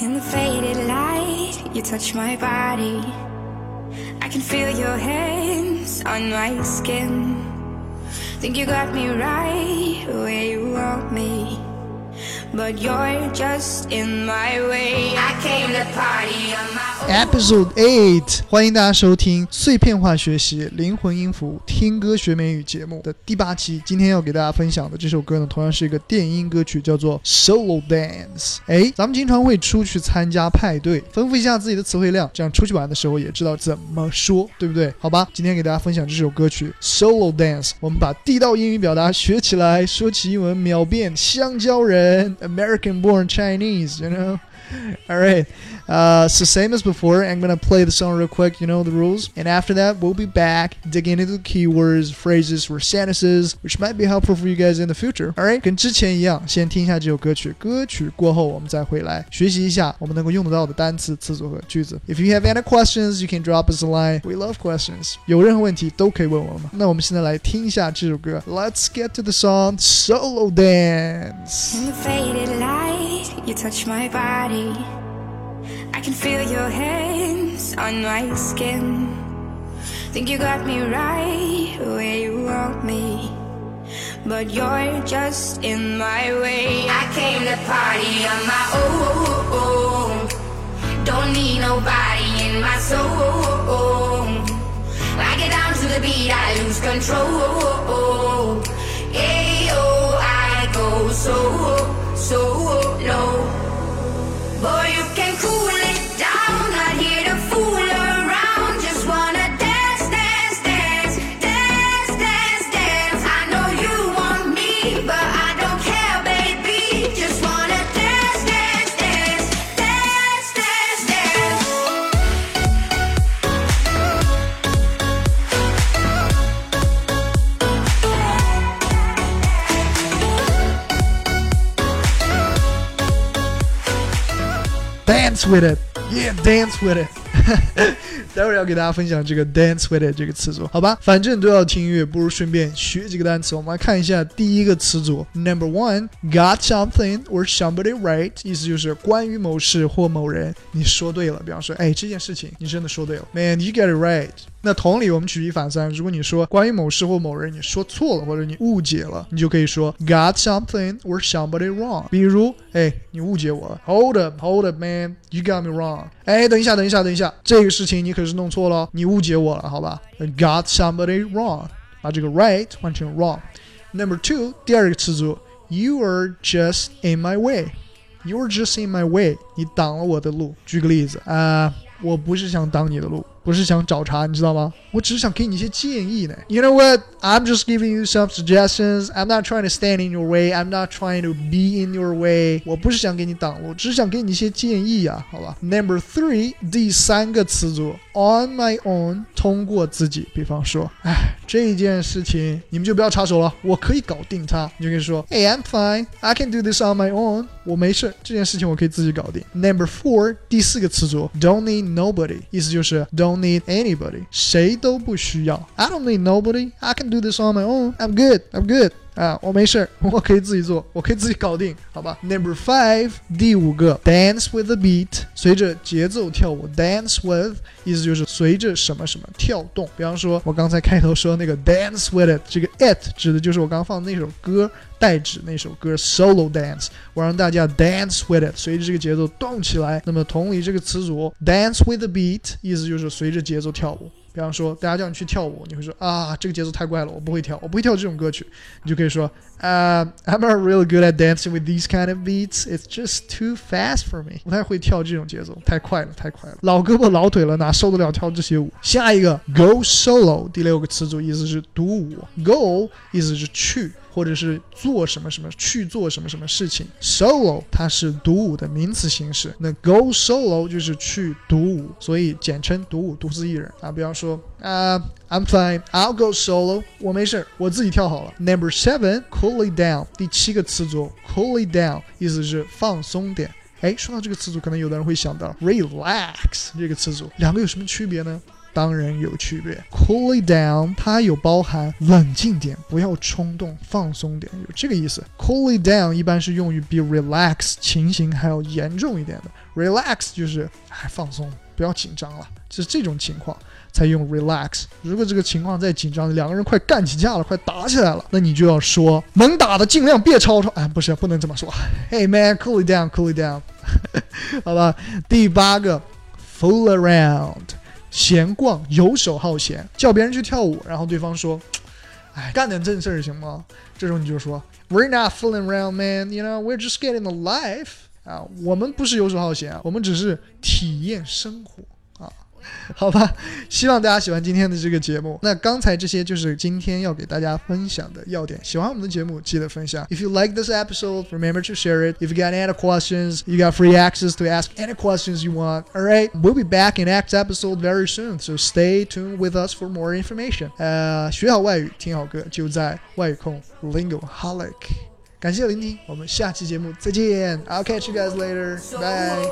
In the faded light, you touch my body. I can feel your hands on my skin. Think you got me right where you want me. Episode Eight，欢迎大家收听碎片化学习灵魂音符听歌学美语节目的第八期。今天要给大家分享的这首歌呢，同样是一个电音歌曲，叫做 Solo Dance。哎，咱们经常会出去参加派对，丰富一下自己的词汇量，这样出去玩的时候也知道怎么说，对不对？好吧，今天给大家分享这首歌曲 Solo Dance，我们把地道英语表达学起来，说起英文秒变香蕉人，American born Chinese, you know。All right. Uh, so same as before, I'm gonna play the song real quick. You know the rules, and after that, we'll be back digging into the keywords, phrases, or sentences, which might be helpful for you guys in the future. All right，跟之前一样，先听一下这首歌曲，歌曲过后我们再回来学习一下我们能够用得到的单词、词组和句子。If you have any questions, you can drop us a line. We love questions. 有任何问题都可以问我们。那我们现在来听一下这首歌。Let's get to the song "Solo Dance." You touch my body. I can feel your hands on my skin. Think you got me right where you want me. But you're just in my way. I came to party on my own. Don't need nobody in my soul. I get down to the beat, I lose control. Ayo, I go so, so. Boy, you Dance with it, yeah, dance with it。待会儿要给大家分享这个 dance with it 这个词组，好吧？反正都要听音乐，不如顺便学几个单词。我们来看一下第一个词组，Number one, got something or somebody right，意思就是关于某事或某人，你说对了。比方说，哎，这件事情你真的说对了，Man, you got it right。那同理，我们举一反三，如果你说关于某事或某人你说错了，或者你误解了，你就可以说 got something or somebody wrong。比如，哎，你误解我了，Hold up, hold up, man, you got me wrong。哎，等一下，等一下，等一下，这个事情你可是弄错了，你误解我了，好吧？Got somebody wrong，把这个 right 换成 wrong。Number two，第二个词组，You are just in my way。You are just in my way，你挡了我的路。举个例子啊、我不是想挡你的路，不是想找茬，你知道吗？我只是想给你一些建议呢。You know what? I'm just giving you some suggestions. I'm not trying to stand in your way. I'm not trying to be in your way. 我不是想给你挡路，只是想给你一些建议呀、好吧？Number three，第三个词组，on my own，通过自己。比方说，哎，这件事情你们就不要插手了，我可以搞定它。你就可以说，Hey, I'm fine. I can do this on my own. 我没事，这件事情我可以自己搞定。Number four，第四个词组，don't need nobody，意思就是 don't need anybody，谁都不需要。I don't need nobody. I can do this on my own. I'm good. I'm good. 啊，我没事儿，我可以自己做，我可以自己搞定，好吧？Number five，第五个，dance with the beat，随着节奏跳舞。Dance with 意思就是随着什么什么跳动。比方说，我刚才开头说那个 dance with it，这个 it 指的就是我刚放的那首歌，代指那首歌 solo dance，我让大家 dance with it，随着这个节奏动起来。那么同理，这个词组 dance with the beat 意思就是随着节奏跳舞。比方说，大家叫你去跳舞，你会说啊，这个节奏太怪了，我不会跳，我不会跳这种歌曲。你就可以说，呃、i m not really good at dancing with these kind of beats. It's just too fast for me. 不太会跳这种节奏，太快了，太快了，老胳膊老腿了，哪受得了跳这些舞？下一个，go solo，第六个词组意思是独舞，go 意思是去。或者是做什么什么去做什么什么事情，solo 它是独舞的名词形式，那 go solo 就是去独舞，所以简称独舞，独自一人啊。比方说啊、i m fine, I'll go solo，我没事，我自己跳好了。Number seven, cool it down，第七个词组 cool it down 意思是放松点。哎，说到这个词组，可能有的人会想到 relax 这个词组，两个有什么区别呢？当然有区别。Cool it down，它有包含冷静点，不要冲动，放松点，有这个意思。Cool it down 一般是用于比 relax 情形还要严重一点的。Relax 就是哎放松，不要紧张了，就是这种情况才用 relax。如果这个情况再紧张，两个人快干起架了，快打起来了，那你就要说猛打的尽量别吵吵。哎，不是，不能这么说。Hey man，cool it down，cool it down。好吧，第八个，fool around，闲逛，游手好闲，叫别人去跳舞，然后对方说，哎，干点正事儿行吗？这时候你就说，We're not fooling around, man. You know, we're just getting a life. 啊，我们不是游手好闲，我们只是体验生活。好吧，希望大家喜欢今天的这个节目。那刚才这些就是今天要给大家分享的要点。喜欢我们的节目，记得分享。If you like this episode, remember to share it. If you got any questions, you got free access to ask any questions you want. All right, we'll be back in next episode very soon. So stay tuned with us for more information. 呃，学好外语，听好歌，就在外语控 Lingo Holic。感谢聆听，我们下期节目再见。I'll catch you guys later. Bye.